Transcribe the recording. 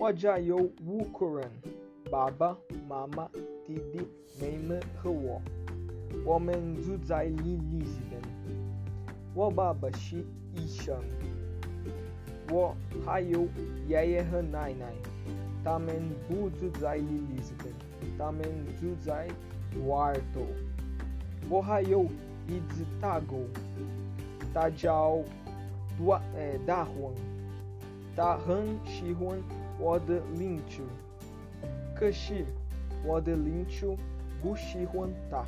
O Wajayo Wukuran Baba Mama o Meime Hawa Woman Zudzai o Wababa Shi Ishan Wo Hayo Yaye Hanainai Tamen Bu Zudzai Liliziben Tamen Zudzai Warto Wo Hayo Idzitago Tajao eh, Dahuan Tahan Shihuan Wada Linchu. Kashi Wada Linchu Bushihuantá.